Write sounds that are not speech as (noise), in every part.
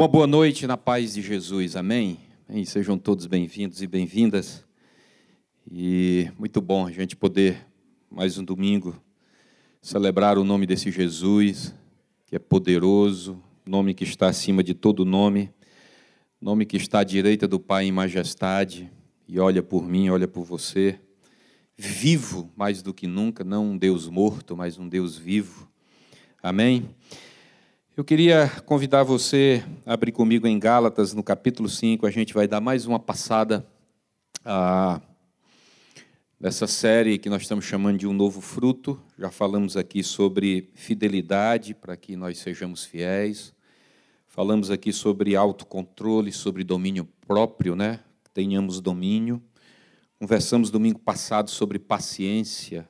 Uma boa noite na paz de Jesus, amém? Sejam todos bem-vindos e bem-vindas. E muito bom a gente poder, mais um domingo, celebrar o nome desse Jesus, que é poderoso, nome que está acima de todo nome, nome que está à direita do Pai em majestade e olha por mim, olha por você, vivo mais do que nunca, não um Deus morto, mas um Deus vivo. Amém? Eu queria convidar você a abrir comigo em Gálatas, no capítulo 5. A gente vai dar mais uma passada a dessa série que nós estamos chamando de Um Novo Fruto. Já falamos aqui sobre fidelidade, para que nós sejamos fiéis. Falamos aqui sobre autocontrole, sobre domínio próprio, né? Tenhamos domínio. Conversamos domingo passado sobre paciência,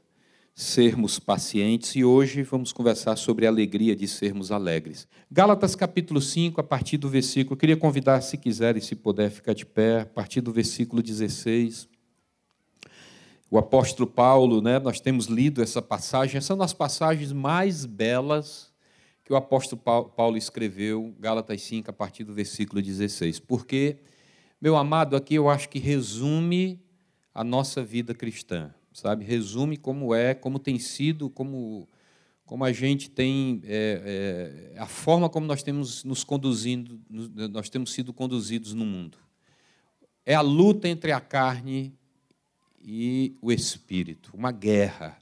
sermos pacientes e hoje vamos conversar sobre a alegria de sermos alegres. Gálatas capítulo 5, a partir do versículo, eu queria convidar, se quiser e se puder, ficar de pé, a partir do versículo 16. O apóstolo Paulo, né, nós temos lido essa passagem, essa é uma das passagens mais belas que o apóstolo Paulo escreveu, Gálatas 5, a partir do versículo 16. Porque, meu amado, aqui eu acho que resume a nossa vida cristã sabe? Resume como é, como tem sido, como, como a gente tem, é, é, a forma como nós temos nos conduzindo, nós temos sido conduzidos no mundo. É a luta entre a carne e o espírito, uma guerra.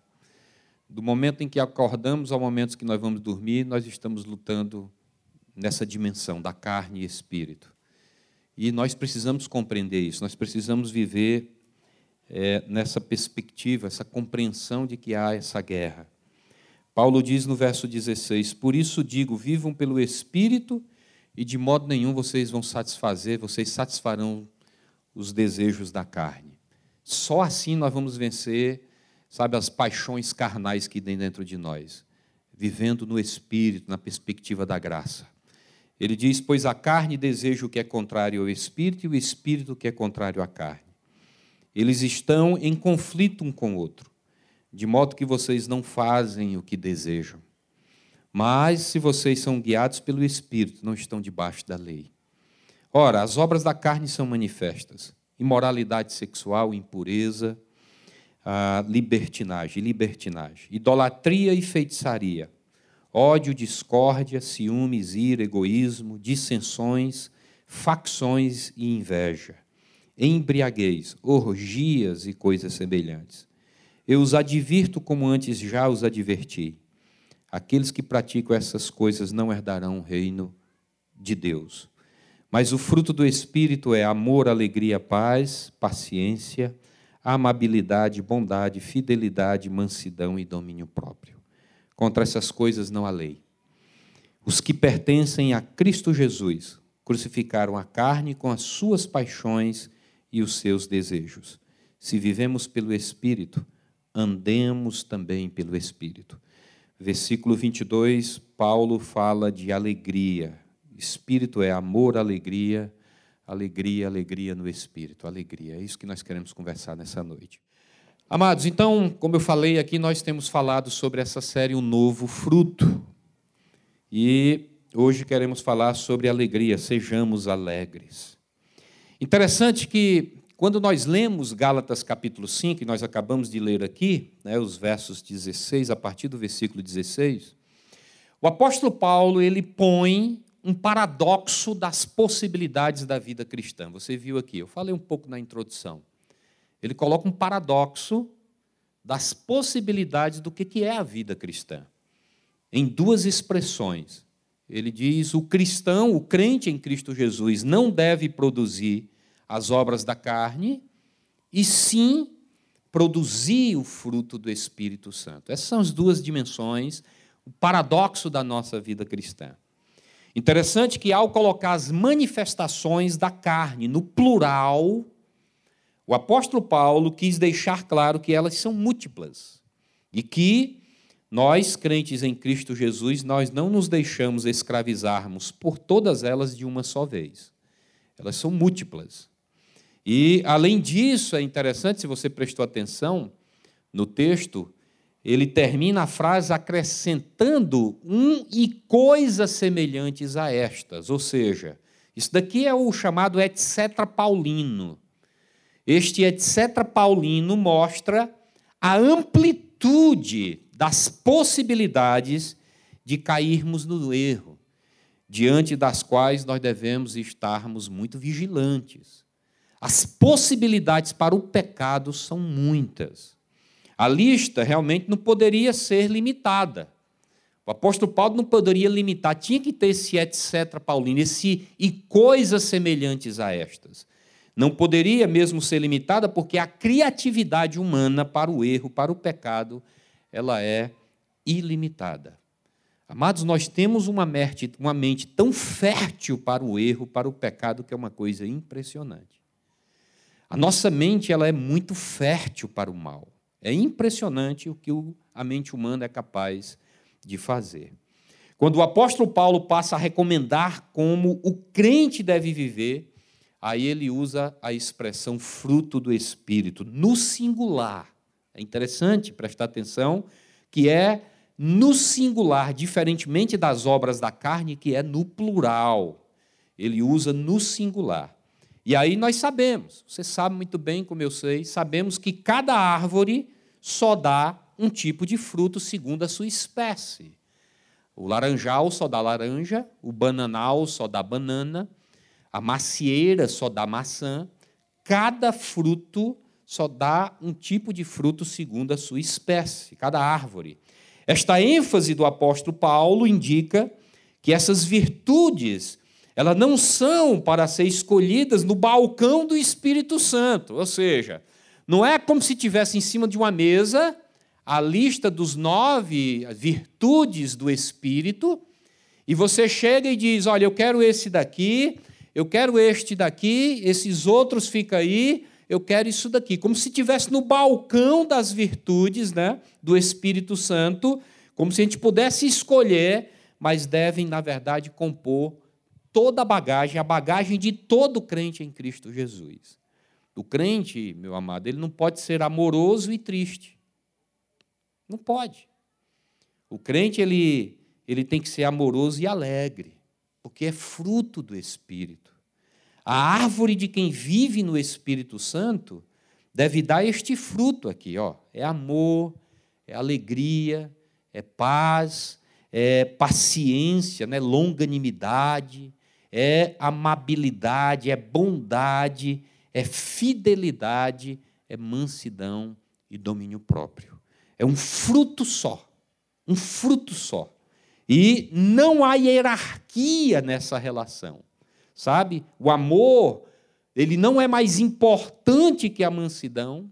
Do momento em que acordamos ao momento que nós vamos dormir, nós estamos lutando nessa dimensão da carne e espírito. E nós precisamos compreender isso, nós precisamos viver é, nessa perspectiva, essa compreensão de que há essa guerra. Paulo diz no verso 16: Por isso digo, vivam pelo Espírito, e de modo nenhum vocês vão satisfazer, vocês satisfarão os desejos da carne. Só assim nós vamos vencer, sabe, as paixões carnais que tem dentro de nós, vivendo no Espírito, na perspectiva da graça. Ele diz: Pois a carne deseja o que é contrário ao Espírito, e o Espírito o que é contrário à carne. Eles estão em conflito um com o outro, de modo que vocês não fazem o que desejam. Mas se vocês são guiados pelo Espírito, não estão debaixo da lei. Ora, as obras da carne são manifestas: imoralidade sexual, impureza, libertinagem, libertinagem, idolatria e feitiçaria, ódio, discórdia, ciúmes, ira, egoísmo, dissensões, facções e inveja embriaguez, orgias e coisas semelhantes. Eu os advirto como antes já os adverti. Aqueles que praticam essas coisas não herdarão o reino de Deus. Mas o fruto do Espírito é amor, alegria, paz, paciência, amabilidade, bondade, fidelidade, mansidão e domínio próprio. Contra essas coisas não há lei. Os que pertencem a Cristo Jesus crucificaram a carne com as suas paixões e os seus desejos. Se vivemos pelo Espírito, andemos também pelo Espírito. Versículo 22, Paulo fala de alegria. Espírito é amor, alegria, alegria, alegria no Espírito, alegria. É isso que nós queremos conversar nessa noite. Amados, então, como eu falei aqui, nós temos falado sobre essa série O Novo Fruto. E hoje queremos falar sobre alegria, sejamos alegres. Interessante que quando nós lemos Gálatas capítulo 5, e nós acabamos de ler aqui, né, os versos 16, a partir do versículo 16, o apóstolo Paulo ele põe um paradoxo das possibilidades da vida cristã. Você viu aqui, eu falei um pouco na introdução. Ele coloca um paradoxo das possibilidades do que é a vida cristã, em duas expressões. Ele diz: o cristão, o crente em Cristo Jesus, não deve produzir as obras da carne, e sim produzir o fruto do Espírito Santo. Essas são as duas dimensões, o paradoxo da nossa vida cristã. Interessante que, ao colocar as manifestações da carne no plural, o apóstolo Paulo quis deixar claro que elas são múltiplas e que nós, crentes em Cristo Jesus, nós não nos deixamos escravizarmos por todas elas de uma só vez. Elas são múltiplas. E, além disso, é interessante, se você prestou atenção no texto, ele termina a frase acrescentando um e coisas semelhantes a estas, ou seja, isso daqui é o chamado etc. paulino. Este etc. paulino mostra a amplitude das possibilidades de cairmos no erro, diante das quais nós devemos estarmos muito vigilantes. As possibilidades para o pecado são muitas. A lista realmente não poderia ser limitada. O apóstolo Paulo não poderia limitar, tinha que ter esse etc. paulino, esse e coisas semelhantes a estas. Não poderia mesmo ser limitada porque a criatividade humana para o erro, para o pecado, ela é ilimitada. Amados, nós temos uma mente, uma mente tão fértil para o erro, para o pecado, que é uma coisa impressionante. A nossa mente ela é muito fértil para o mal. É impressionante o que a mente humana é capaz de fazer. Quando o apóstolo Paulo passa a recomendar como o crente deve viver, aí ele usa a expressão fruto do Espírito, no singular. É interessante prestar atenção que é no singular, diferentemente das obras da carne, que é no plural. Ele usa no singular. E aí nós sabemos, você sabe muito bem, como eu sei, sabemos que cada árvore só dá um tipo de fruto segundo a sua espécie. O laranjal só dá laranja, o bananal só dá banana, a macieira só dá maçã. Cada fruto só dá um tipo de fruto segundo a sua espécie, cada árvore. Esta ênfase do apóstolo Paulo indica que essas virtudes, elas não são para ser escolhidas no balcão do Espírito Santo, ou seja, não é como se tivesse em cima de uma mesa a lista dos nove virtudes do Espírito, e você chega e diz: Olha, eu quero esse daqui, eu quero este daqui, esses outros ficam aí, eu quero isso daqui. Como se estivesse no balcão das virtudes né, do Espírito Santo, como se a gente pudesse escolher, mas devem, na verdade, compor toda a bagagem, a bagagem de todo crente em Cristo Jesus. O crente, meu amado, ele não pode ser amoroso e triste. Não pode. O crente ele, ele tem que ser amoroso e alegre, porque é fruto do Espírito. A árvore de quem vive no Espírito Santo deve dar este fruto aqui, ó. É amor, é alegria, é paz, é paciência, né? longanimidade, é amabilidade, é bondade, é fidelidade, é mansidão e domínio próprio. É um fruto só. Um fruto só. E não há hierarquia nessa relação. Sabe? O amor, ele não é mais importante que a mansidão.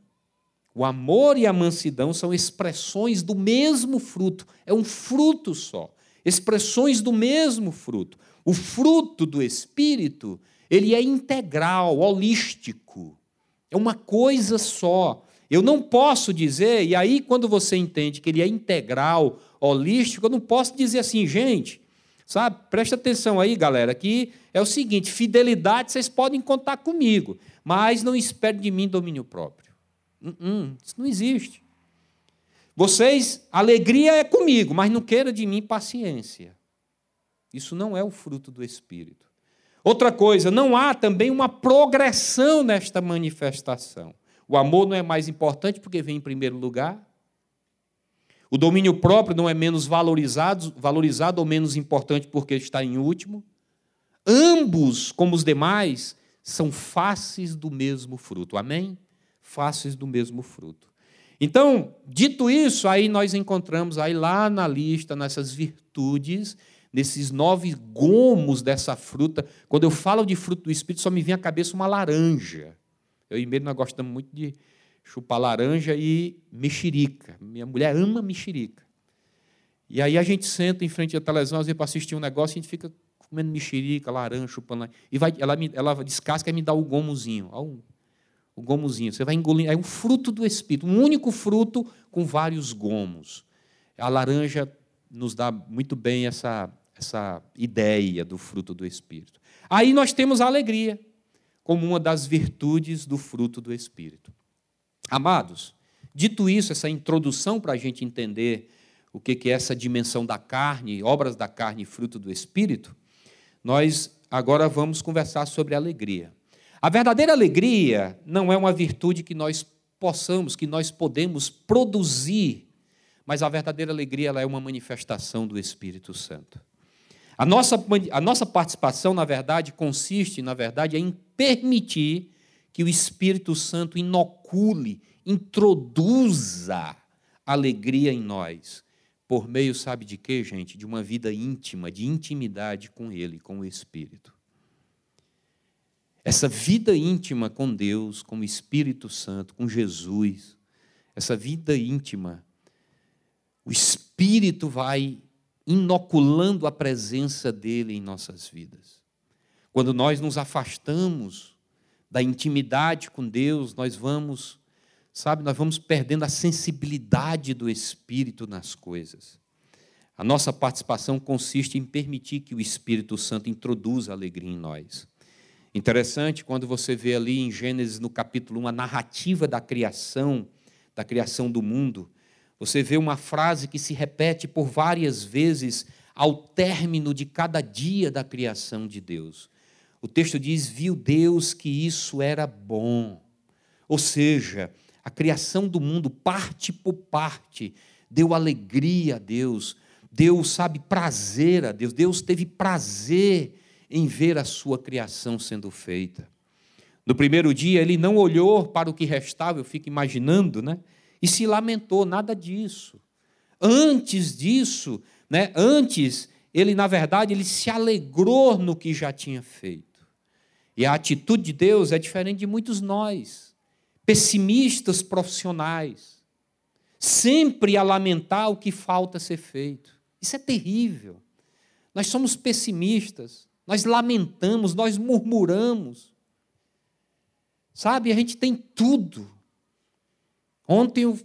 O amor e a mansidão são expressões do mesmo fruto. É um fruto só. Expressões do mesmo fruto. O fruto do Espírito, ele é integral, holístico. É uma coisa só. Eu não posso dizer, e aí quando você entende que ele é integral, holístico, eu não posso dizer assim, gente, sabe? Presta atenção aí, galera, que é o seguinte: fidelidade vocês podem contar comigo, mas não espere de mim domínio próprio. Uh -uh, isso não existe. Vocês, alegria é comigo, mas não queira de mim paciência. Isso não é o fruto do Espírito. Outra coisa, não há também uma progressão nesta manifestação. O amor não é mais importante porque vem em primeiro lugar. O domínio próprio não é menos valorizado, valorizado ou menos importante porque está em último. Ambos, como os demais, são faces do mesmo fruto. Amém? Faces do mesmo fruto. Então, dito isso, aí nós encontramos aí lá na lista, nessas virtudes, nesses nove gomos dessa fruta. Quando eu falo de fruto do Espírito, só me vem à cabeça uma laranja. Eu e Meire, nós gostamos muito de chupar laranja e mexerica. Minha mulher ama mexerica. E aí a gente senta em frente à televisão, às vezes, para assistir um negócio, a gente fica comendo mexerica, laranja, chupando. E vai, ela, me, ela descasca e me dá o gomozinho. Ó, o, o gomozinho. Você vai engolindo. É um fruto do Espírito, um único fruto com vários gomos. A laranja nos dá muito bem essa, essa ideia do fruto do Espírito. Aí nós temos a alegria como uma das virtudes do fruto do Espírito. Amados, Dito isso, essa introdução para a gente entender o que é essa dimensão da carne, obras da carne e fruto do Espírito, nós agora vamos conversar sobre alegria. A verdadeira alegria não é uma virtude que nós possamos, que nós podemos produzir, mas a verdadeira alegria é uma manifestação do Espírito Santo. A nossa, a nossa participação, na verdade, consiste, na verdade, em permitir que o Espírito Santo inocule, introduza alegria em nós, por meio, sabe de quê, gente? De uma vida íntima, de intimidade com Ele, com o Espírito. Essa vida íntima com Deus, com o Espírito Santo, com Jesus, essa vida íntima, o Espírito vai inoculando a presença dele em nossas vidas. Quando nós nos afastamos da intimidade com Deus, nós vamos, sabe, nós vamos perdendo a sensibilidade do Espírito nas coisas. A nossa participação consiste em permitir que o Espírito Santo introduza alegria em nós. Interessante quando você vê ali em Gênesis, no capítulo 1, a narrativa da criação, da criação do mundo. Você vê uma frase que se repete por várias vezes ao término de cada dia da criação de Deus. O texto diz: Viu Deus que isso era bom. Ou seja, a criação do mundo, parte por parte, deu alegria a Deus, deu, sabe, prazer a Deus. Deus teve prazer em ver a sua criação sendo feita. No primeiro dia, ele não olhou para o que restava, eu fico imaginando, né? e se lamentou, nada disso. Antes disso, né, antes, ele, na verdade, ele se alegrou no que já tinha feito. E a atitude de Deus é diferente de muitos nós, pessimistas profissionais, sempre a lamentar o que falta ser feito. Isso é terrível. Nós somos pessimistas, nós lamentamos, nós murmuramos. Sabe, a gente tem tudo, Ontem eu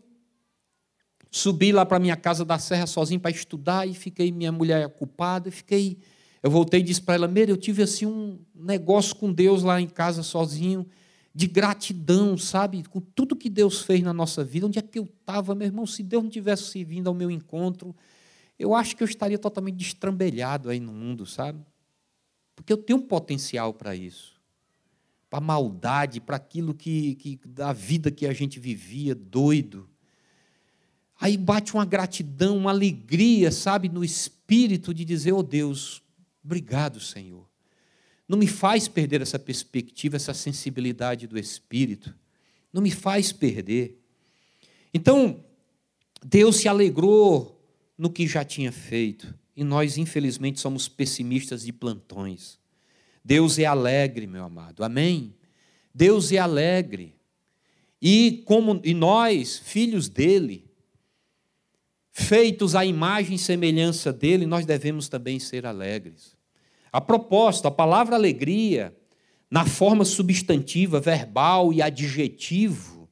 subi lá para minha casa da Serra sozinho para estudar e fiquei minha mulher ocupada fiquei eu voltei e disse para ela, Meire, eu tive assim um negócio com Deus lá em casa sozinho, de gratidão, sabe? Com tudo que Deus fez na nossa vida. Onde é que eu estava, meu irmão? Se Deus não tivesse vindo ao meu encontro, eu acho que eu estaria totalmente destrambelhado aí no mundo, sabe? Porque eu tenho um potencial para isso para a maldade, para aquilo que, que da vida que a gente vivia, doido. Aí bate uma gratidão, uma alegria, sabe, no espírito de dizer: Oh Deus, obrigado, Senhor. Não me faz perder essa perspectiva, essa sensibilidade do espírito. Não me faz perder. Então, Deus se alegrou no que já tinha feito. E nós, infelizmente, somos pessimistas de plantões. Deus é alegre, meu amado. Amém? Deus é alegre. E como e nós, filhos dele, feitos à imagem e semelhança dele, nós devemos também ser alegres. A propósito, a palavra alegria, na forma substantiva, verbal e adjetivo,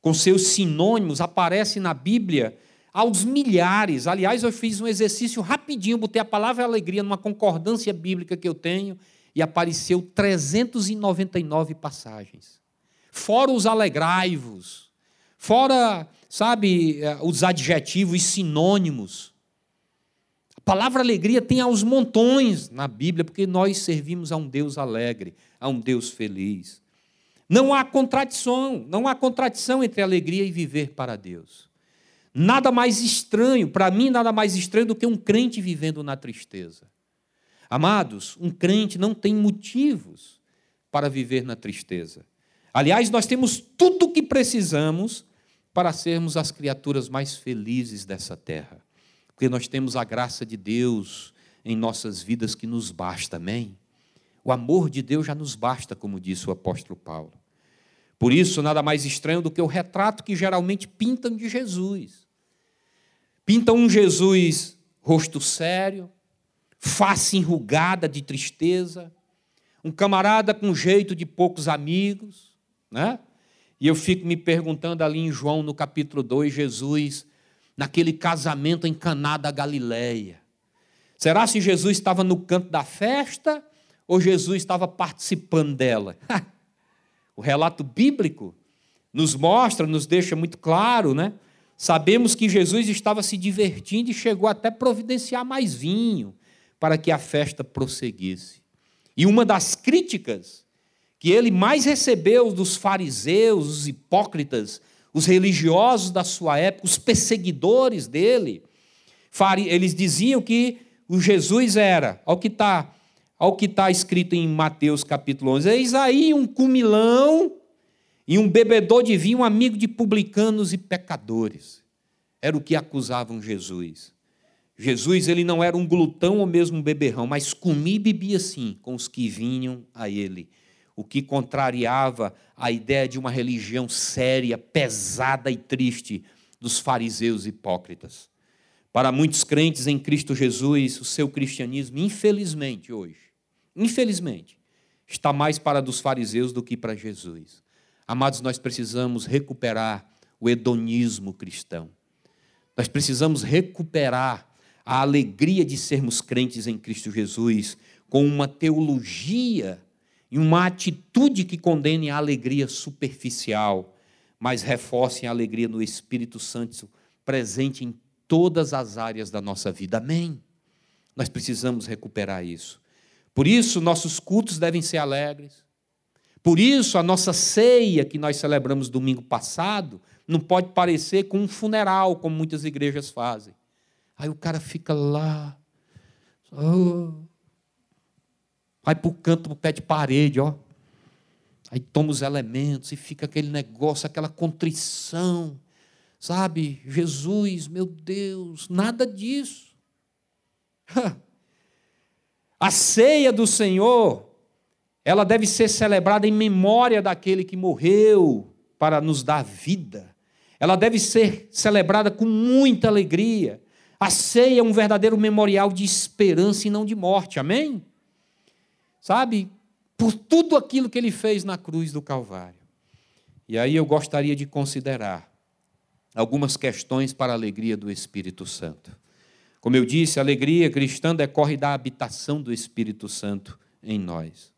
com seus sinônimos, aparece na Bíblia aos milhares. Aliás, eu fiz um exercício rapidinho, botei a palavra alegria numa concordância bíblica que eu tenho e apareceu 399 passagens. Fora os alegrai-vos, fora, sabe, eh, os adjetivos sinônimos. A palavra alegria tem aos montões na Bíblia, porque nós servimos a um Deus alegre, a um Deus feliz. Não há contradição, não há contradição entre alegria e viver para Deus. Nada mais estranho, para mim, nada mais estranho do que um crente vivendo na tristeza. Amados, um crente não tem motivos para viver na tristeza. Aliás, nós temos tudo o que precisamos para sermos as criaturas mais felizes dessa terra. Porque nós temos a graça de Deus em nossas vidas que nos basta, amém? O amor de Deus já nos basta, como disse o apóstolo Paulo. Por isso, nada mais estranho do que o retrato que geralmente pintam de Jesus. Pintam um Jesus rosto sério, face enrugada de tristeza, um camarada com jeito de poucos amigos, né? E eu fico me perguntando ali em João, no capítulo 2, Jesus, naquele casamento em Caná da Galileia. Será se Jesus estava no canto da festa ou Jesus estava participando dela? (laughs) o relato bíblico nos mostra, nos deixa muito claro, né? Sabemos que Jesus estava se divertindo e chegou até providenciar mais vinho para que a festa prosseguisse. E uma das críticas que ele mais recebeu dos fariseus, os hipócritas, os religiosos da sua época, os perseguidores dele, eles diziam que o Jesus era, ao que está ao que está escrito em Mateus capítulo 11, eis aí um cumilão e um bebedor de vinho, um amigo de publicanos e pecadores. Era o que acusavam Jesus. Jesus ele não era um glutão ou mesmo um beberrão, mas comia e bebia sim com os que vinham a ele, o que contrariava a ideia de uma religião séria, pesada e triste dos fariseus hipócritas. Para muitos crentes em Cristo Jesus, o seu cristianismo, infelizmente hoje, infelizmente, está mais para dos fariseus do que para Jesus. Amados, nós precisamos recuperar o hedonismo cristão. Nós precisamos recuperar a alegria de sermos crentes em Cristo Jesus com uma teologia e uma atitude que condene a alegria superficial, mas reforcem a alegria no Espírito Santo presente em todas as áreas da nossa vida. Amém? Nós precisamos recuperar isso. Por isso, nossos cultos devem ser alegres. Por isso, a nossa ceia que nós celebramos domingo passado não pode parecer com um funeral, como muitas igrejas fazem. Aí o cara fica lá, oh, vai para o canto, para o pé de parede, ó. Aí toma os elementos e fica aquele negócio, aquela contrição, sabe? Jesus, meu Deus, nada disso. (laughs) A ceia do Senhor ela deve ser celebrada em memória daquele que morreu para nos dar vida. Ela deve ser celebrada com muita alegria. A ceia é um verdadeiro memorial de esperança e não de morte. Amém? Sabe? Por tudo aquilo que ele fez na cruz do Calvário. E aí eu gostaria de considerar algumas questões para a alegria do Espírito Santo. Como eu disse, a alegria cristã decorre da habitação do Espírito Santo em nós.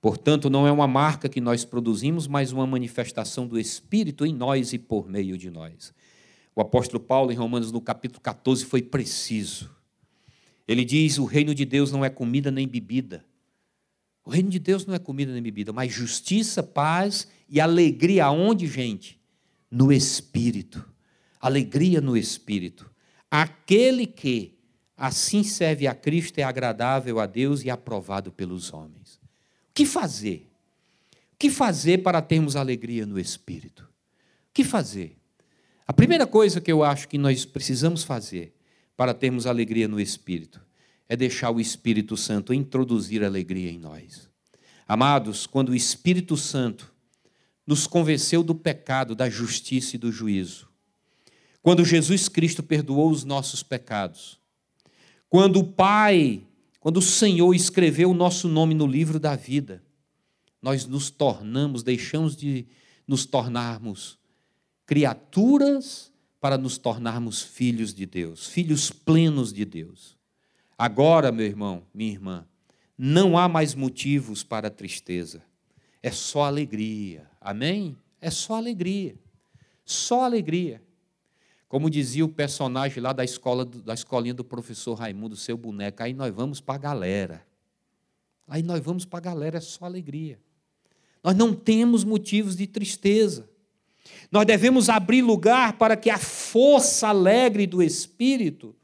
Portanto, não é uma marca que nós produzimos, mas uma manifestação do Espírito em nós e por meio de nós. O apóstolo Paulo, em Romanos, no capítulo 14, foi preciso. Ele diz: o reino de Deus não é comida nem bebida. O reino de Deus não é comida nem bebida, mas justiça, paz e alegria. Aonde, gente? No Espírito. Alegria no Espírito. Aquele que assim serve a Cristo é agradável a Deus e aprovado pelos homens. O que fazer? O que fazer para termos alegria no espírito? O que fazer? A primeira coisa que eu acho que nós precisamos fazer para termos alegria no espírito é deixar o Espírito Santo introduzir alegria em nós. Amados, quando o Espírito Santo nos convenceu do pecado, da justiça e do juízo, quando Jesus Cristo perdoou os nossos pecados, quando o Pai quando o Senhor escreveu o nosso nome no livro da vida, nós nos tornamos, deixamos de nos tornarmos criaturas para nos tornarmos filhos de Deus, filhos plenos de Deus. Agora, meu irmão, minha irmã, não há mais motivos para tristeza. É só alegria. Amém? É só alegria. Só alegria. Como dizia o personagem lá da escola da escolinha do professor Raimundo, seu boneco, aí nós vamos para a galera. Aí nós vamos para a galera, é só alegria. Nós não temos motivos de tristeza. Nós devemos abrir lugar para que a força alegre do Espírito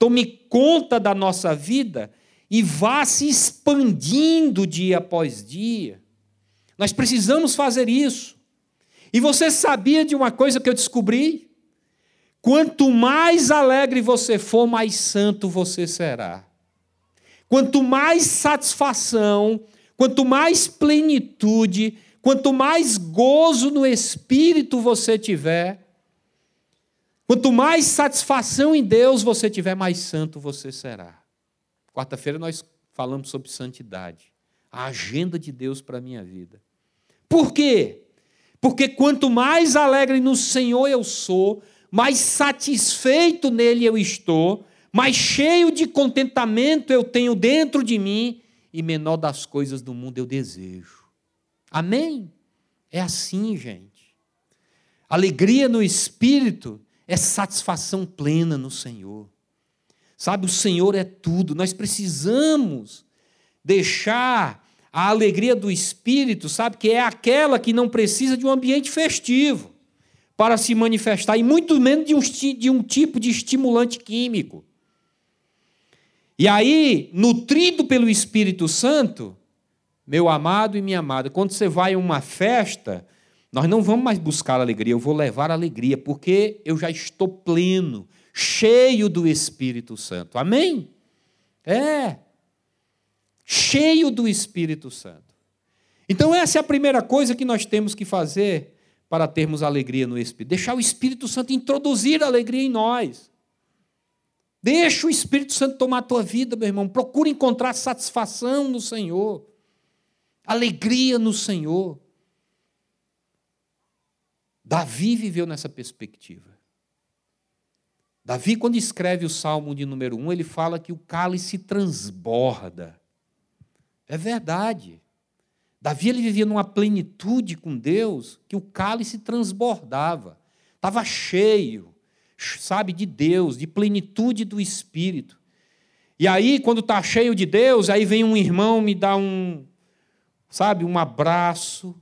tome conta da nossa vida e vá se expandindo dia após dia. Nós precisamos fazer isso. E você sabia de uma coisa que eu descobri? Quanto mais alegre você for, mais santo você será. Quanto mais satisfação, quanto mais plenitude, quanto mais gozo no espírito você tiver, quanto mais satisfação em Deus você tiver, mais santo você será. Quarta-feira nós falamos sobre santidade, a agenda de Deus para a minha vida. Por quê? Porque quanto mais alegre no Senhor eu sou, mais satisfeito nele eu estou, mais cheio de contentamento eu tenho dentro de mim e menor das coisas do mundo eu desejo. Amém? É assim, gente. Alegria no espírito é satisfação plena no Senhor. Sabe, o Senhor é tudo. Nós precisamos deixar a alegria do espírito, sabe, que é aquela que não precisa de um ambiente festivo para se manifestar, e muito menos de um, de um tipo de estimulante químico. E aí, nutrido pelo Espírito Santo, meu amado e minha amada, quando você vai a uma festa, nós não vamos mais buscar alegria, eu vou levar alegria, porque eu já estou pleno, cheio do Espírito Santo. Amém? É. Cheio do Espírito Santo. Então, essa é a primeira coisa que nós temos que fazer para termos alegria no Espírito. Deixar o Espírito Santo introduzir a alegria em nós. Deixa o Espírito Santo tomar a tua vida, meu irmão. Procura encontrar satisfação no Senhor, alegria no Senhor. Davi viveu nessa perspectiva. Davi, quando escreve o Salmo de número 1, ele fala que o cálice transborda. É verdade. Davi ele vivia numa plenitude com Deus que o cálice transbordava, estava cheio, sabe, de Deus, de plenitude do Espírito. E aí, quando está cheio de Deus, aí vem um irmão me dá um, sabe, um abraço,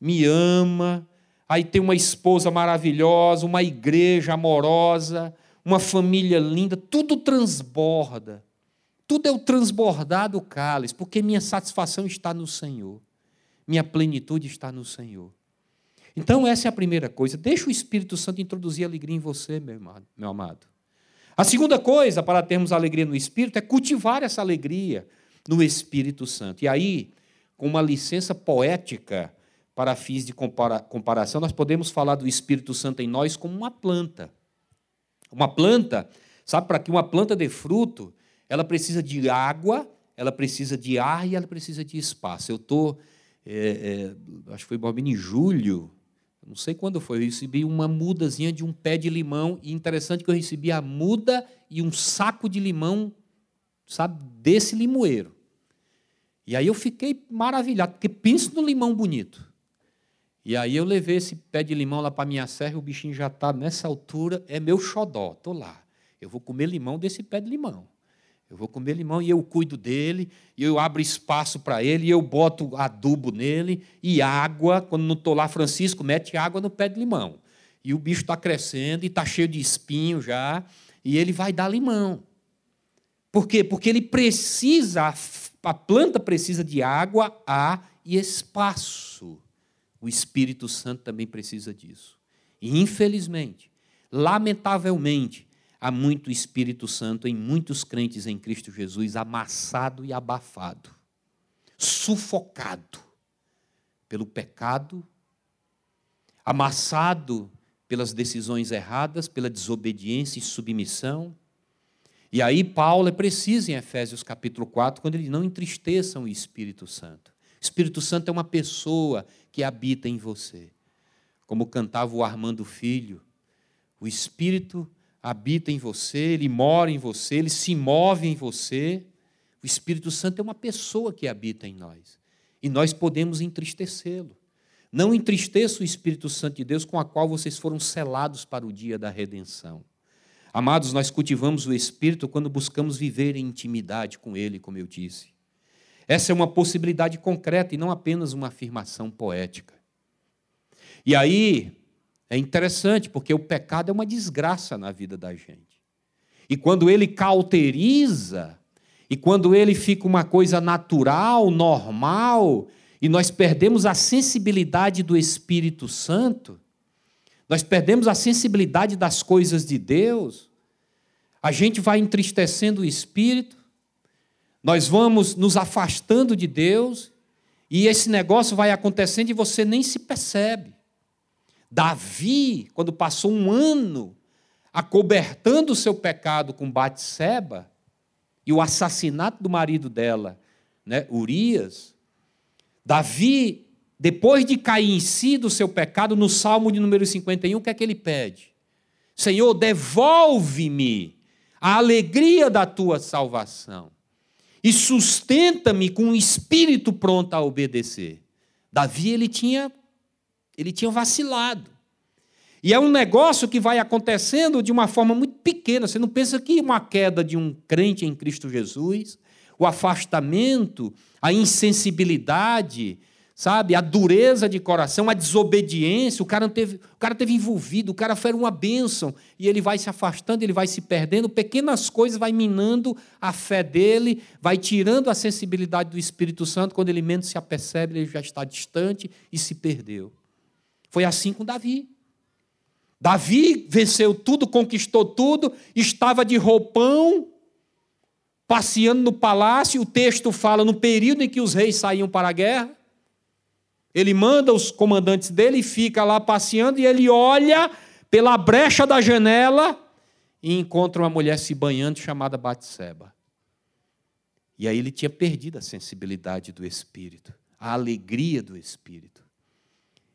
me ama, aí tem uma esposa maravilhosa, uma igreja amorosa, uma família linda, tudo transborda. Tudo é o transbordar do cálice, porque minha satisfação está no Senhor minha plenitude está no Senhor. Então, essa é a primeira coisa. Deixa o Espírito Santo introduzir alegria em você, meu amado. A segunda coisa para termos alegria no Espírito é cultivar essa alegria no Espírito Santo. E aí, com uma licença poética para fins de compara comparação, nós podemos falar do Espírito Santo em nós como uma planta. Uma planta, sabe, para que uma planta dê fruto, ela precisa de água, ela precisa de ar e ela precisa de espaço. Eu estou é, é, acho que foi em julho, não sei quando foi, eu recebi uma mudazinha de um pé de limão, e interessante que eu recebi a muda e um saco de limão, sabe, desse limoeiro. E aí eu fiquei maravilhado, porque penso no limão bonito. E aí eu levei esse pé de limão lá para minha serra, e o bichinho já está nessa altura, é meu xodó, estou lá. Eu vou comer limão desse pé de limão. Eu vou comer limão e eu cuido dele, e eu abro espaço para ele, e eu boto adubo nele, e água. Quando não estou lá, Francisco mete água no pé de limão. E o bicho está crescendo e está cheio de espinho já, e ele vai dar limão. Por quê? Porque ele precisa, a planta precisa de água, ar e espaço. O Espírito Santo também precisa disso. E, infelizmente, lamentavelmente, há muito Espírito Santo em muitos crentes em Cristo Jesus amassado e abafado, sufocado pelo pecado, amassado pelas decisões erradas, pela desobediência e submissão. E aí Paulo é preciso em Efésios capítulo 4, quando ele não entristeçam o Espírito Santo. Espírito Santo é uma pessoa que habita em você. Como cantava o Armando Filho, o Espírito habita em você, ele mora em você, ele se move em você. O Espírito Santo é uma pessoa que habita em nós. E nós podemos entristecê-lo. Não entristeça o Espírito Santo de Deus com a qual vocês foram selados para o dia da redenção. Amados, nós cultivamos o Espírito quando buscamos viver em intimidade com Ele, como eu disse. Essa é uma possibilidade concreta e não apenas uma afirmação poética. E aí, é interessante, porque o pecado é uma desgraça na vida da gente. E quando ele cauteriza, e quando ele fica uma coisa natural, normal, e nós perdemos a sensibilidade do Espírito Santo, nós perdemos a sensibilidade das coisas de Deus, a gente vai entristecendo o espírito, nós vamos nos afastando de Deus, e esse negócio vai acontecendo e você nem se percebe. Davi, quando passou um ano acobertando o seu pecado com Batseba e o assassinato do marido dela, né, Urias, Davi, depois de cair em si do seu pecado, no Salmo de número 51, o que é que ele pede? Senhor, devolve-me a alegria da tua salvação e sustenta-me com um espírito pronto a obedecer. Davi ele tinha ele tinha vacilado. E é um negócio que vai acontecendo de uma forma muito pequena. Você não pensa que uma queda de um crente em Cristo Jesus, o afastamento, a insensibilidade, sabe, a dureza de coração, a desobediência, o cara teve, o cara teve envolvido, o cara foi uma bênção, e ele vai se afastando, ele vai se perdendo, pequenas coisas vai minando a fé dele, vai tirando a sensibilidade do Espírito Santo, quando ele menos se apercebe, ele já está distante e se perdeu. Foi assim com Davi. Davi venceu tudo, conquistou tudo, estava de roupão, passeando no palácio. O texto fala no período em que os reis saíam para a guerra. Ele manda os comandantes dele e fica lá passeando, e ele olha pela brecha da janela e encontra uma mulher se banhando chamada Batseba. E aí ele tinha perdido a sensibilidade do espírito, a alegria do espírito.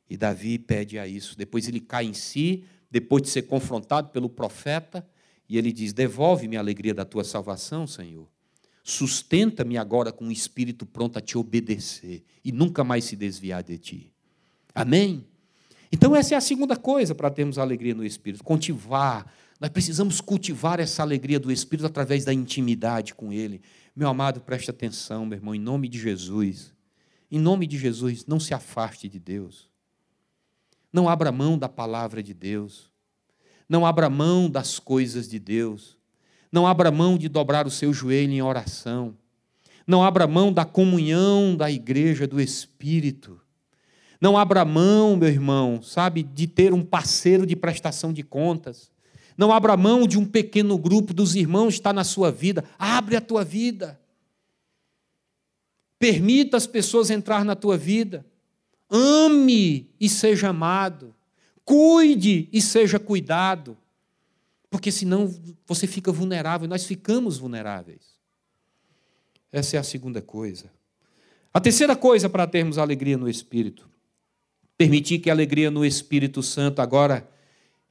E Davi pede a isso. Depois ele cai em si, depois de ser confrontado pelo profeta, e ele diz: Devolve-me a alegria da tua salvação, Senhor. Sustenta-me agora com um espírito pronto a te obedecer e nunca mais se desviar de ti. Amém? Então, essa é a segunda coisa para termos alegria no espírito: cultivar. Nós precisamos cultivar essa alegria do espírito através da intimidade com Ele. Meu amado, preste atenção, meu irmão, em nome de Jesus. Em nome de Jesus, não se afaste de Deus. Não abra mão da palavra de Deus. Não abra mão das coisas de Deus. Não abra mão de dobrar o seu joelho em oração. Não abra mão da comunhão da igreja do Espírito. Não abra mão, meu irmão, sabe, de ter um parceiro de prestação de contas. Não abra mão de um pequeno grupo dos irmãos estar na sua vida. Abre a tua vida. Permita as pessoas entrar na tua vida. Ame e seja amado. Cuide e seja cuidado. Porque senão você fica vulnerável, nós ficamos vulneráveis. Essa é a segunda coisa. A terceira coisa para termos alegria no Espírito. Permitir que a alegria no Espírito Santo agora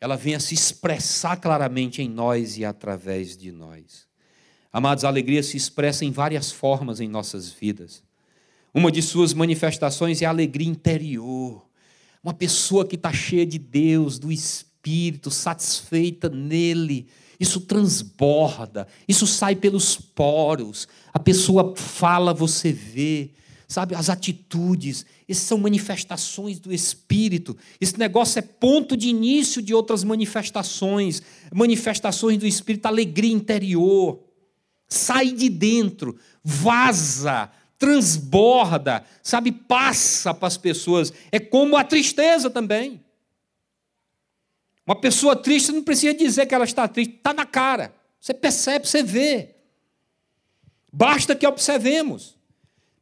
ela venha se expressar claramente em nós e através de nós. Amados, a alegria se expressa em várias formas em nossas vidas. Uma de suas manifestações é a alegria interior. Uma pessoa que está cheia de Deus, do Espírito, satisfeita nele. Isso transborda, isso sai pelos poros. A pessoa fala, você vê. Sabe, as atitudes, essas são manifestações do Espírito. Esse negócio é ponto de início de outras manifestações, manifestações do Espírito, alegria interior. Sai de dentro, vaza, transborda, sabe, passa para as pessoas. É como a tristeza também. Uma pessoa triste não precisa dizer que ela está triste, está na cara. Você percebe, você vê. Basta que observemos.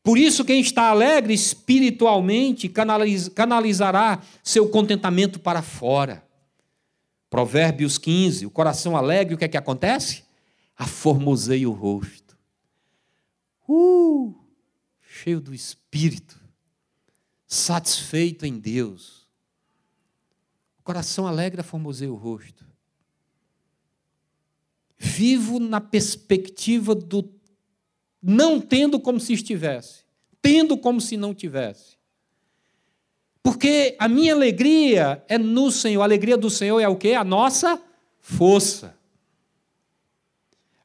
Por isso, quem está alegre espiritualmente canalizará seu contentamento para fora. Provérbios 15: o coração alegre, o que é que acontece? Aformoseia o rosto. Uh! cheio do Espírito, satisfeito em Deus. Coração alegre formoseia o rosto. Vivo na perspectiva do não tendo como se estivesse, tendo como se não tivesse. Porque a minha alegria é no Senhor, a alegria do Senhor é o que? A nossa força.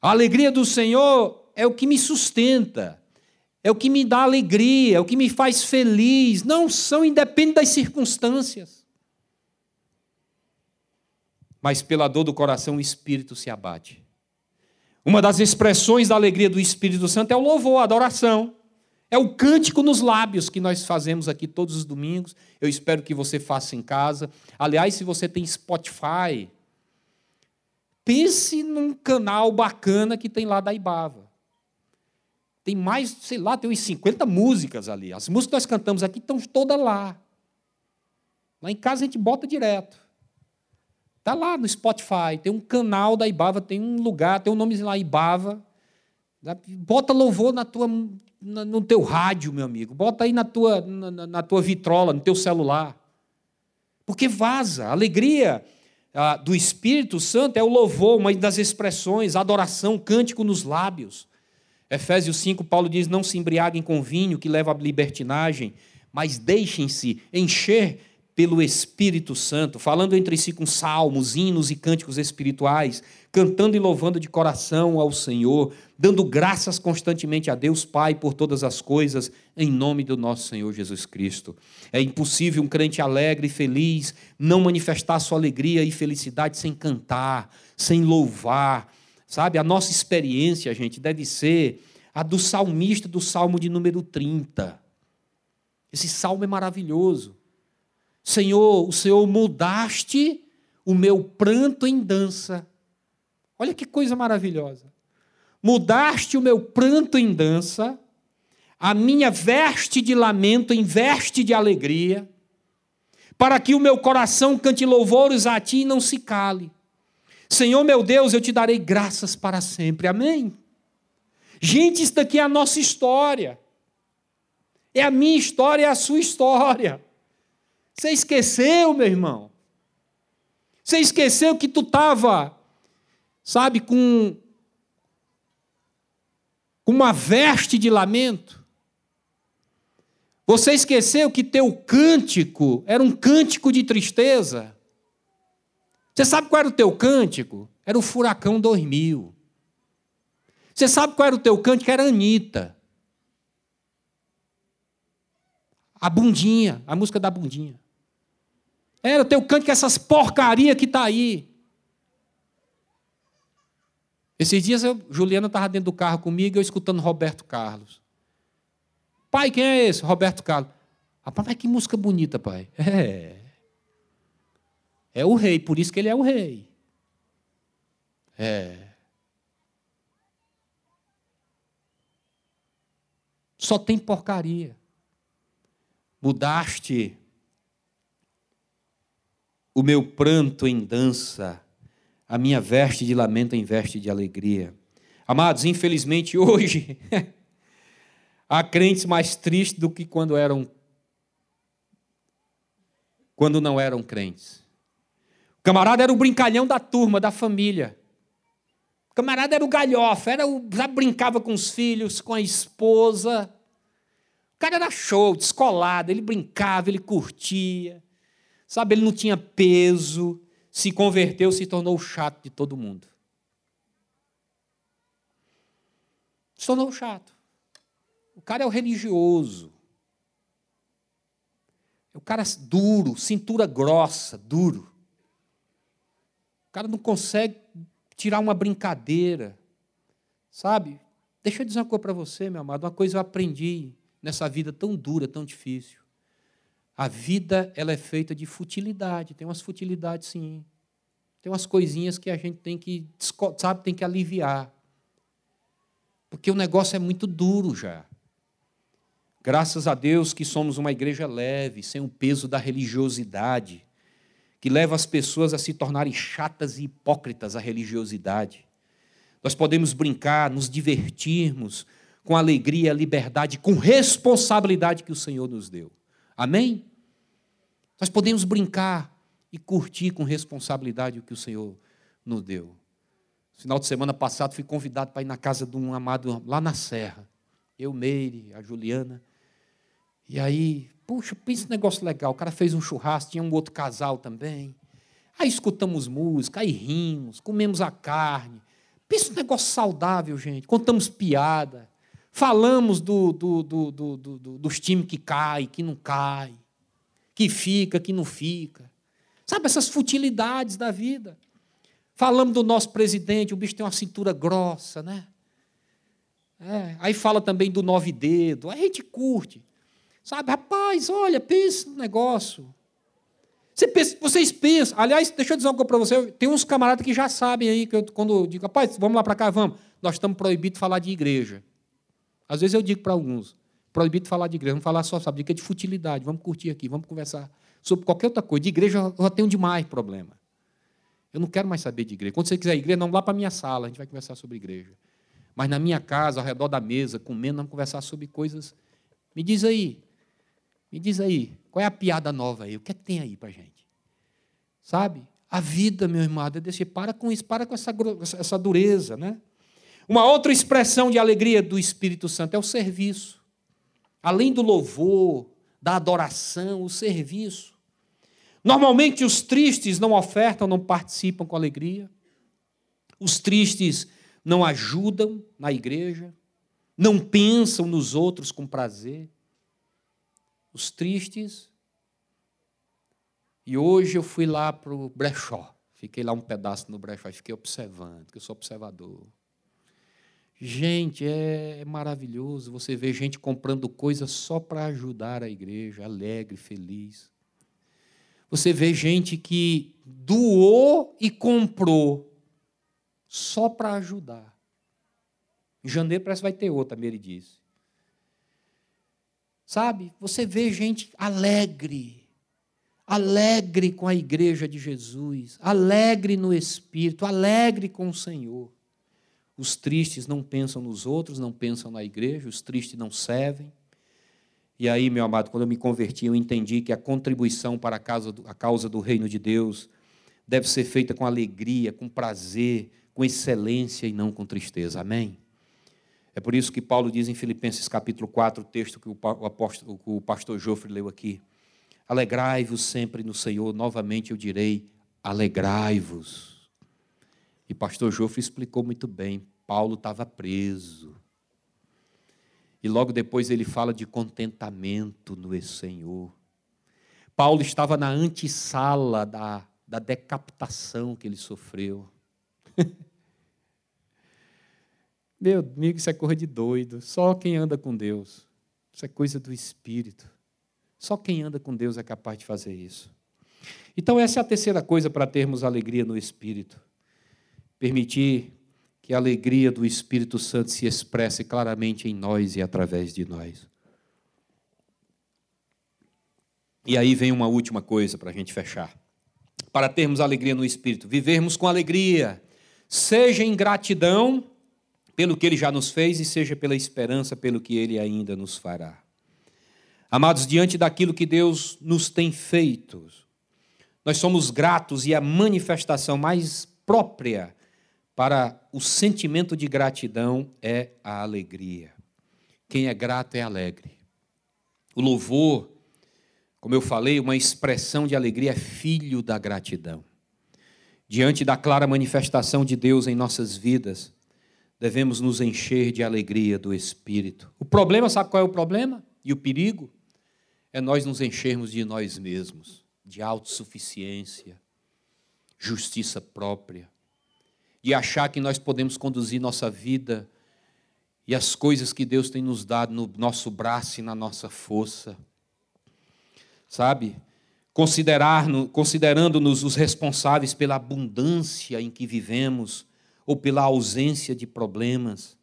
A alegria do Senhor é o que me sustenta é o que me dá alegria, é o que me faz feliz. Não são independentes das circunstâncias. Mas pela dor do coração o espírito se abate. Uma das expressões da alegria do Espírito Santo é o louvor, a adoração. É o cântico nos lábios que nós fazemos aqui todos os domingos. Eu espero que você faça em casa. Aliás, se você tem Spotify, pense num canal bacana que tem lá da Ibava. Tem mais, sei lá, tem uns 50 músicas ali. As músicas que nós cantamos aqui estão todas lá. Lá em casa a gente bota direto. Está lá no Spotify, tem um canal da Ibava, tem um lugar, tem um nome lá, Ibava. Bota louvor na tua, no teu rádio, meu amigo. Bota aí na tua, na, na tua vitrola, no teu celular. Porque vaza. A alegria ah, do Espírito Santo é o louvor, uma das expressões, adoração, cântico nos lábios. Efésios 5, Paulo diz: Não se embriaguem com vinho que leva à libertinagem, mas deixem-se encher pelo Espírito Santo, falando entre si com salmos, hinos e cânticos espirituais, cantando e louvando de coração ao Senhor, dando graças constantemente a Deus Pai por todas as coisas, em nome do nosso Senhor Jesus Cristo. É impossível um crente alegre e feliz não manifestar sua alegria e felicidade sem cantar, sem louvar. Sabe, a nossa experiência, gente, deve ser a do salmista do Salmo de número 30. Esse salmo é maravilhoso. Senhor, o Senhor mudaste o meu pranto em dança. Olha que coisa maravilhosa. Mudaste o meu pranto em dança, a minha veste de lamento em veste de alegria, para que o meu coração cante louvores a ti e não se cale. Senhor meu Deus, eu te darei graças para sempre. Amém? Gente, isso daqui é a nossa história. É a minha história, é a sua história. Você esqueceu, meu irmão? Você esqueceu que tu estava, sabe, com, com uma veste de lamento? Você esqueceu que teu cântico era um cântico de tristeza? Você sabe qual era o teu cântico? Era o Furacão 2000. Você sabe qual era o teu cântico? Era a Anitta. A bundinha, a música da bundinha. Era teu cântico, essas porcaria que está aí. Esses dias, eu, Juliana estava dentro do carro comigo, eu escutando Roberto Carlos. Pai, quem é esse? Roberto Carlos. Rapaz, mas que música bonita, pai. É. É o rei, por isso que ele é o rei. É. Só tem porcaria. Mudaste o meu pranto em dança, a minha veste de lamento em veste de alegria. Amados, infelizmente hoje (laughs) há crentes mais tristes do que quando eram quando não eram crentes. O camarada era o brincalhão da turma, da família. O camarada era o galhofa, era o, já brincava com os filhos, com a esposa. O cara era show, descolado, ele brincava, ele curtia. Sabe, ele não tinha peso, se converteu, se tornou chato de todo mundo. Se tornou chato. O cara é o religioso. É o cara duro, cintura grossa, duro. O cara não consegue tirar uma brincadeira. Sabe? Deixa eu dizer uma coisa para você, meu amado. Uma coisa eu aprendi nessa vida tão dura, tão difícil. A vida ela é feita de futilidade, tem umas futilidades sim. Tem umas coisinhas que a gente tem que, sabe, tem que aliviar. Porque o negócio é muito duro já. Graças a Deus que somos uma igreja leve, sem o peso da religiosidade, que leva as pessoas a se tornarem chatas e hipócritas à religiosidade. Nós podemos brincar, nos divertirmos com alegria, liberdade, com responsabilidade que o Senhor nos deu. Amém? Nós podemos brincar e curtir com responsabilidade o que o Senhor nos deu. Final de semana passado, fui convidado para ir na casa de um amado lá na Serra. Eu, Meire, a Juliana. E aí, puxa, pensa um negócio legal. O cara fez um churrasco, tinha um outro casal também. Aí escutamos música, aí rimos, comemos a carne. Pensa um negócio saudável, gente. Contamos piada. Falamos do, do, do, dos times que caem, que não caem que fica, que não fica. Sabe, essas futilidades da vida. Falamos do nosso presidente, o bicho tem uma cintura grossa, né? É, aí fala também do nove dedo, a gente curte. Sabe, rapaz, olha, pensa no negócio. Você pensa, vocês pensam, aliás, deixa eu dizer uma coisa para você, tem uns camaradas que já sabem aí, que eu, quando eu digo, rapaz, vamos lá para cá, vamos, nós estamos proibidos de falar de igreja. Às vezes eu digo para alguns, Proibido falar de igreja, vamos falar só, sabe, de, de futilidade, vamos curtir aqui, vamos conversar sobre qualquer outra coisa. De igreja eu já tenho demais problema. Eu não quero mais saber de igreja. Quando você quiser igreja, não vá para a minha sala, a gente vai conversar sobre igreja. Mas na minha casa, ao redor da mesa, comendo, vamos conversar sobre coisas. Me diz aí, me diz aí, qual é a piada nova aí? O que é que tem aí para gente? Sabe? A vida, meu irmão, é desse, para com isso, para com essa, essa dureza, né? Uma outra expressão de alegria do Espírito Santo é o serviço além do louvor, da adoração, o serviço. Normalmente os tristes não ofertam, não participam com alegria. Os tristes não ajudam na igreja, não pensam nos outros com prazer. Os tristes. E hoje eu fui lá para o brechó. Fiquei lá um pedaço no brechó fiquei observando, que eu sou observador. Gente, é maravilhoso você ver gente comprando coisas só para ajudar a igreja, alegre, feliz. Você vê gente que doou e comprou só para ajudar. Em janeiro parece que vai ter outra, Mary disse. Sabe? Você vê gente alegre, alegre com a igreja de Jesus, alegre no espírito, alegre com o Senhor. Os tristes não pensam nos outros, não pensam na igreja, os tristes não servem. E aí, meu amado, quando eu me converti, eu entendi que a contribuição para a causa do, a causa do reino de Deus deve ser feita com alegria, com prazer, com excelência e não com tristeza. Amém? É por isso que Paulo diz em Filipenses capítulo 4, o texto que o, apóstolo, o pastor Jofre leu aqui. Alegrai-vos sempre no Senhor, novamente eu direi, alegrai-vos. E pastor Jofre explicou muito bem. Paulo estava preso. E logo depois ele fala de contentamento no Senhor. Paulo estava na antessala da, da decapitação que ele sofreu. (laughs) Meu amigo, isso é coisa de doido. Só quem anda com Deus. Isso é coisa do Espírito. Só quem anda com Deus é capaz de fazer isso. Então, essa é a terceira coisa para termos alegria no Espírito permitir que a alegria do Espírito Santo se expresse claramente em nós e através de nós. E aí vem uma última coisa para a gente fechar. Para termos alegria no Espírito, vivermos com alegria, seja em gratidão pelo que Ele já nos fez e seja pela esperança pelo que Ele ainda nos fará. Amados, diante daquilo que Deus nos tem feito, nós somos gratos e a manifestação mais própria para o sentimento de gratidão é a alegria. Quem é grato é alegre. O louvor, como eu falei, uma expressão de alegria é filho da gratidão. Diante da clara manifestação de Deus em nossas vidas, devemos nos encher de alegria do Espírito. O problema, sabe qual é o problema? E o perigo? É nós nos enchermos de nós mesmos, de autossuficiência, justiça própria, de achar que nós podemos conduzir nossa vida e as coisas que Deus tem nos dado no nosso braço e na nossa força. Sabe? Considerando-nos os responsáveis pela abundância em que vivemos ou pela ausência de problemas.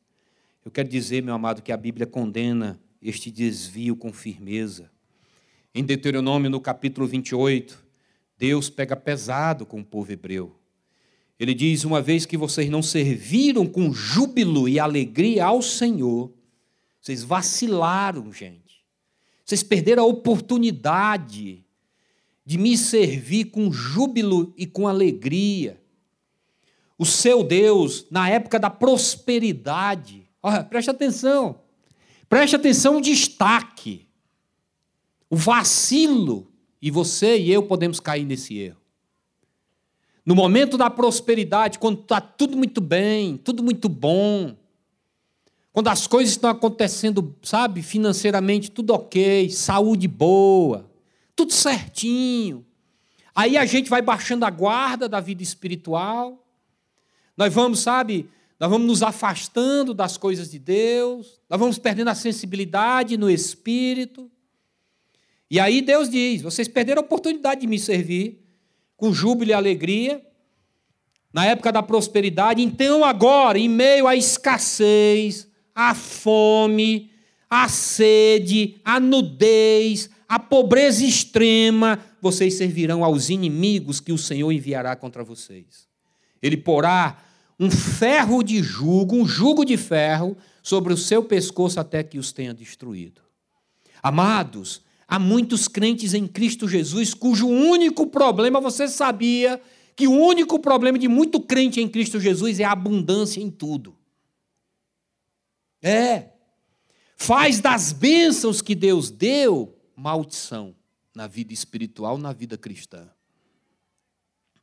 Eu quero dizer, meu amado, que a Bíblia condena este desvio com firmeza. Em Deuteronômio, no capítulo 28, Deus pega pesado com o povo hebreu. Ele diz: Uma vez que vocês não serviram com júbilo e alegria ao Senhor, vocês vacilaram, gente. Vocês perderam a oportunidade de me servir com júbilo e com alegria. O seu Deus, na época da prosperidade, olha, preste atenção, preste atenção o destaque, o vacilo, e você e eu podemos cair nesse erro. No momento da prosperidade, quando está tudo muito bem, tudo muito bom, quando as coisas estão acontecendo, sabe, financeiramente tudo ok, saúde boa, tudo certinho. Aí a gente vai baixando a guarda da vida espiritual. Nós vamos, sabe, nós vamos nos afastando das coisas de Deus, nós vamos perdendo a sensibilidade no espírito. E aí Deus diz: vocês perderam a oportunidade de me servir com júbilo e alegria, na época da prosperidade. Então, agora, em meio à escassez, à fome, à sede, à nudez, à pobreza extrema, vocês servirão aos inimigos que o Senhor enviará contra vocês. Ele porá um ferro de jugo, um jugo de ferro, sobre o seu pescoço até que os tenha destruído. Amados, Há muitos crentes em Cristo Jesus cujo único problema, você sabia que o único problema de muito crente em Cristo Jesus é a abundância em tudo. É. Faz das bênçãos que Deus deu maldição na vida espiritual, na vida cristã.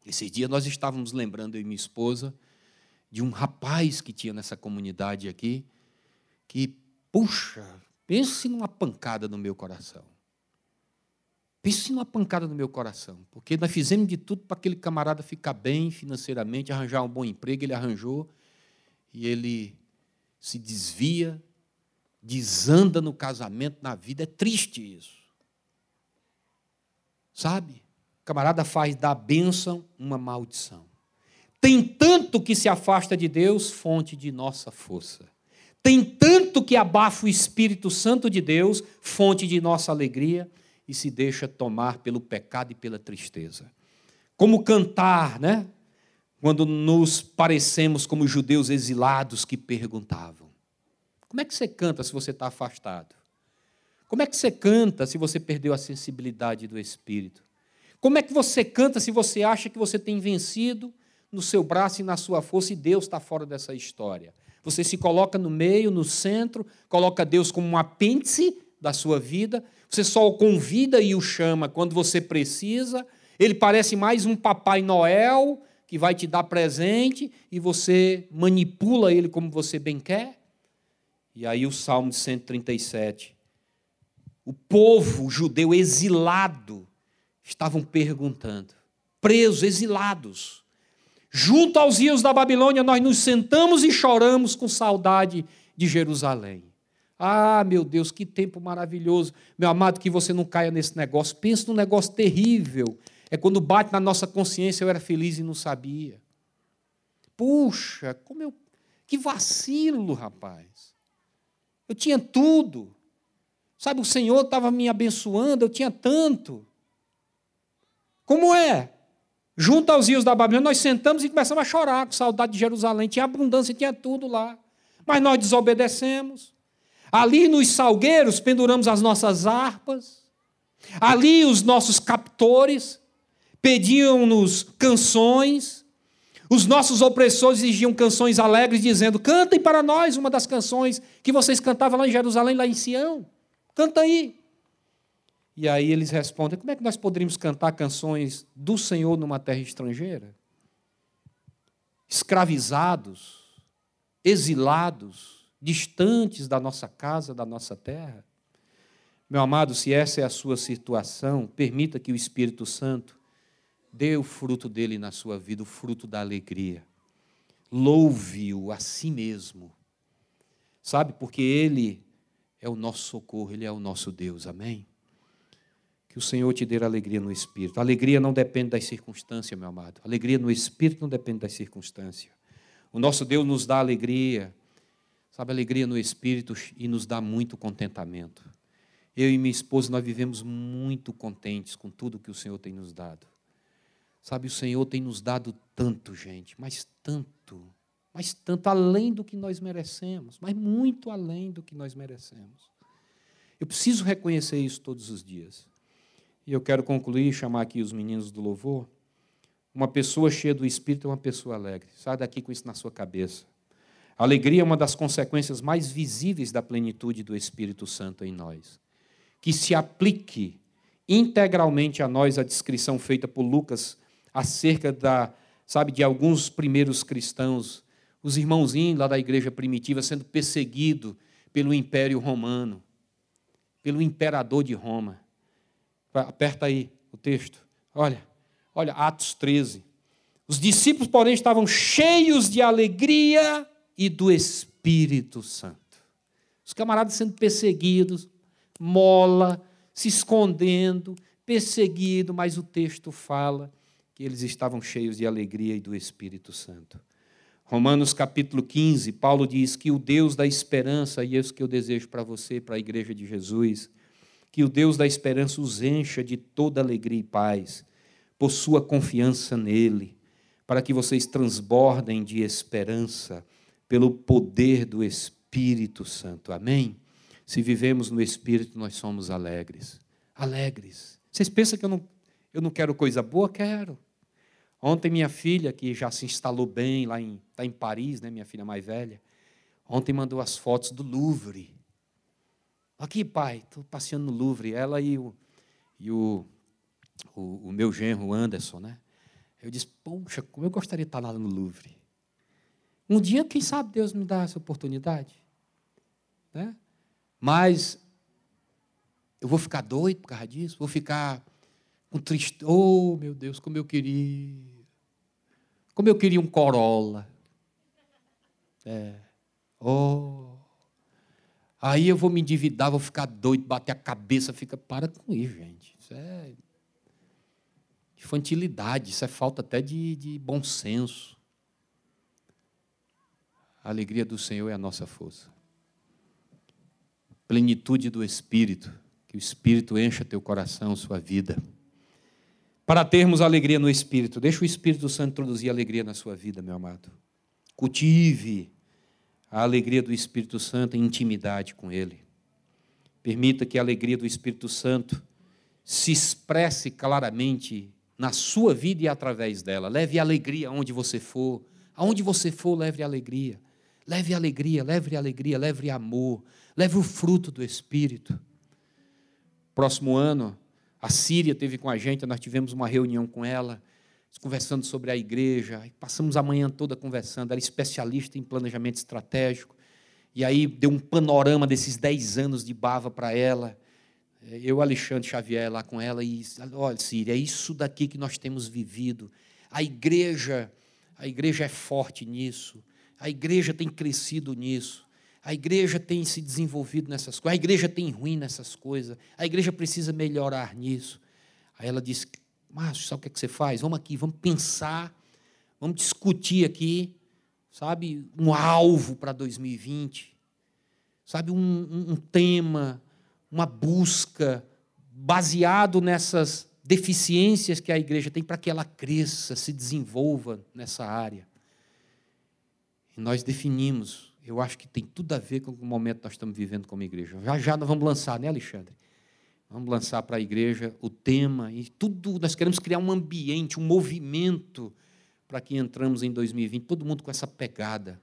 Esses dias nós estávamos lembrando, eu e minha esposa, de um rapaz que tinha nessa comunidade aqui, que, puxa, pense numa pancada no meu coração. Pense numa pancada no meu coração, porque nós fizemos de tudo para aquele camarada ficar bem financeiramente, arranjar um bom emprego, ele arranjou, e ele se desvia, desanda no casamento, na vida. É triste isso. Sabe? O camarada faz da bênção uma maldição. Tem tanto que se afasta de Deus, fonte de nossa força. Tem tanto que abafa o Espírito Santo de Deus, fonte de nossa alegria, e se deixa tomar pelo pecado e pela tristeza. Como cantar, né? Quando nos parecemos como judeus exilados que perguntavam: Como é que você canta se você está afastado? Como é que você canta se você perdeu a sensibilidade do Espírito? Como é que você canta se você acha que você tem vencido no seu braço e na sua força e Deus está fora dessa história? Você se coloca no meio, no centro, coloca Deus como um apêndice da sua vida, você só o convida e o chama quando você precisa, ele parece mais um Papai Noel que vai te dar presente e você manipula ele como você bem quer. E aí o Salmo de 137. O povo judeu exilado estavam perguntando, presos, exilados. Junto aos rios da Babilônia, nós nos sentamos e choramos com saudade de Jerusalém. Ah, meu Deus, que tempo maravilhoso. Meu amado, que você não caia nesse negócio. Pensa num negócio terrível. É quando bate na nossa consciência, eu era feliz e não sabia. Puxa, como eu. Que vacilo, rapaz. Eu tinha tudo. Sabe, o Senhor estava me abençoando, eu tinha tanto. Como é? Junto aos rios da Babilônia, nós sentamos e começamos a chorar com saudade de Jerusalém. Tinha abundância, tinha tudo lá. Mas nós desobedecemos. Ali nos salgueiros penduramos as nossas harpas. Ali os nossos captores pediam-nos canções. Os nossos opressores exigiam canções alegres, dizendo: cantem para nós uma das canções que vocês cantavam lá em Jerusalém, lá em Sião. Canta aí. E aí eles respondem: como é que nós poderíamos cantar canções do Senhor numa terra estrangeira? Escravizados, exilados, distantes da nossa casa, da nossa terra. Meu amado, se essa é a sua situação, permita que o Espírito Santo dê o fruto dele na sua vida, o fruto da alegria. Louve-o a si mesmo. Sabe, porque ele é o nosso socorro, ele é o nosso Deus. Amém? Que o Senhor te dê alegria no espírito. A alegria não depende das circunstâncias, meu amado. A alegria no espírito não depende das circunstâncias. O nosso Deus nos dá alegria sabe, alegria no espírito e nos dá muito contentamento. Eu e minha esposa, nós vivemos muito contentes com tudo que o Senhor tem nos dado. Sabe, o Senhor tem nos dado tanto, gente, mas tanto, mas tanto além do que nós merecemos, mas muito além do que nós merecemos. Eu preciso reconhecer isso todos os dias. E eu quero concluir, chamar aqui os meninos do louvor. Uma pessoa cheia do Espírito é uma pessoa alegre. Sai daqui com isso na sua cabeça. A alegria é uma das consequências mais visíveis da plenitude do Espírito Santo em nós. Que se aplique integralmente a nós a descrição feita por Lucas acerca da, sabe, de alguns primeiros cristãos, os irmãozinhos lá da igreja primitiva sendo perseguidos pelo Império Romano, pelo imperador de Roma. Aperta aí o texto. Olha, olha, Atos 13. Os discípulos, porém, estavam cheios de alegria e do Espírito Santo. Os camaradas sendo perseguidos, mola, se escondendo, perseguido, mas o texto fala que eles estavam cheios de alegria e do Espírito Santo. Romanos capítulo 15, Paulo diz que o Deus da esperança, e é isso que eu desejo para você, para a igreja de Jesus, que o Deus da esperança os encha de toda alegria e paz, por sua confiança nele, para que vocês transbordem de esperança pelo poder do Espírito Santo. Amém? Se vivemos no Espírito, nós somos alegres. Alegres. Vocês pensam que eu não, eu não quero coisa boa? Quero. Ontem, minha filha, que já se instalou bem lá em, está em Paris, né, minha filha mais velha, ontem mandou as fotos do Louvre. Aqui, pai, estou passeando no Louvre. Ela e o, e o, o, o meu genro, Anderson, né? Eu disse, poxa, como eu gostaria de estar lá no Louvre. Um dia, quem sabe, Deus me dá essa oportunidade. Né? Mas eu vou ficar doido por causa disso? Vou ficar com triste. Oh, meu Deus, como eu queria. Como eu queria um Corolla. É. Oh. Aí eu vou me endividar, vou ficar doido, bater a cabeça, fica. Para com isso, gente. Isso é infantilidade, isso é falta até de, de bom senso. A alegria do Senhor é a nossa força. Plenitude do Espírito, que o Espírito encha teu coração, sua vida. Para termos alegria no Espírito, deixa o Espírito Santo introduzir alegria na sua vida, meu amado. Cultive a alegria do Espírito Santo em intimidade com Ele. Permita que a alegria do Espírito Santo se expresse claramente na sua vida e através dela. Leve alegria aonde você for. Aonde você for, leve alegria. Leve alegria, leve alegria, leve amor, leve o fruto do Espírito. Próximo ano, a Síria teve com a gente, nós tivemos uma reunião com ela, conversando sobre a igreja, passamos a manhã toda conversando, era especialista em planejamento estratégico, e aí deu um panorama desses 10 anos de Bava para ela, eu, Alexandre Xavier, lá com ela, e olha, Síria, é isso daqui que nós temos vivido. A igreja, a igreja é forte nisso. A igreja tem crescido nisso. A igreja tem se desenvolvido nessas coisas. A igreja tem ruim nessas coisas. A igreja precisa melhorar nisso. Aí ela disse: Márcio, sabe o que, é que você faz? Vamos aqui, vamos pensar, vamos discutir aqui, sabe, um alvo para 2020, sabe, um, um, um tema, uma busca baseado nessas deficiências que a igreja tem para que ela cresça, se desenvolva nessa área. E nós definimos, eu acho que tem tudo a ver com o momento que nós estamos vivendo como igreja. Já já nós vamos lançar, né, Alexandre? Vamos lançar para a igreja o tema e tudo, nós queremos criar um ambiente, um movimento para que entramos em 2020, todo mundo com essa pegada.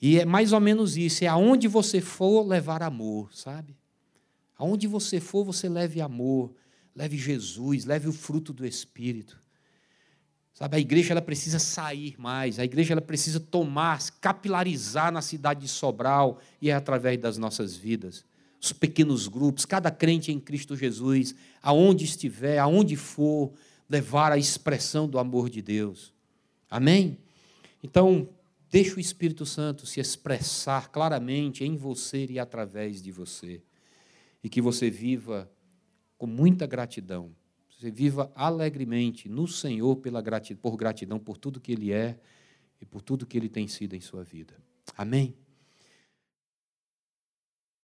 E é mais ou menos isso, é aonde você for levar amor, sabe? Aonde você for, você leve amor, leve Jesus, leve o fruto do Espírito. Sabe, a igreja ela precisa sair mais, a igreja ela precisa tomar, capilarizar na cidade de Sobral e é através das nossas vidas. Os pequenos grupos, cada crente em Cristo Jesus, aonde estiver, aonde for, levar a expressão do amor de Deus. Amém? Então, deixe o Espírito Santo se expressar claramente em você e através de você e que você viva com muita gratidão. Você viva alegremente no Senhor pela gratidão, por gratidão por tudo que Ele é e por tudo que Ele tem sido em sua vida. Amém?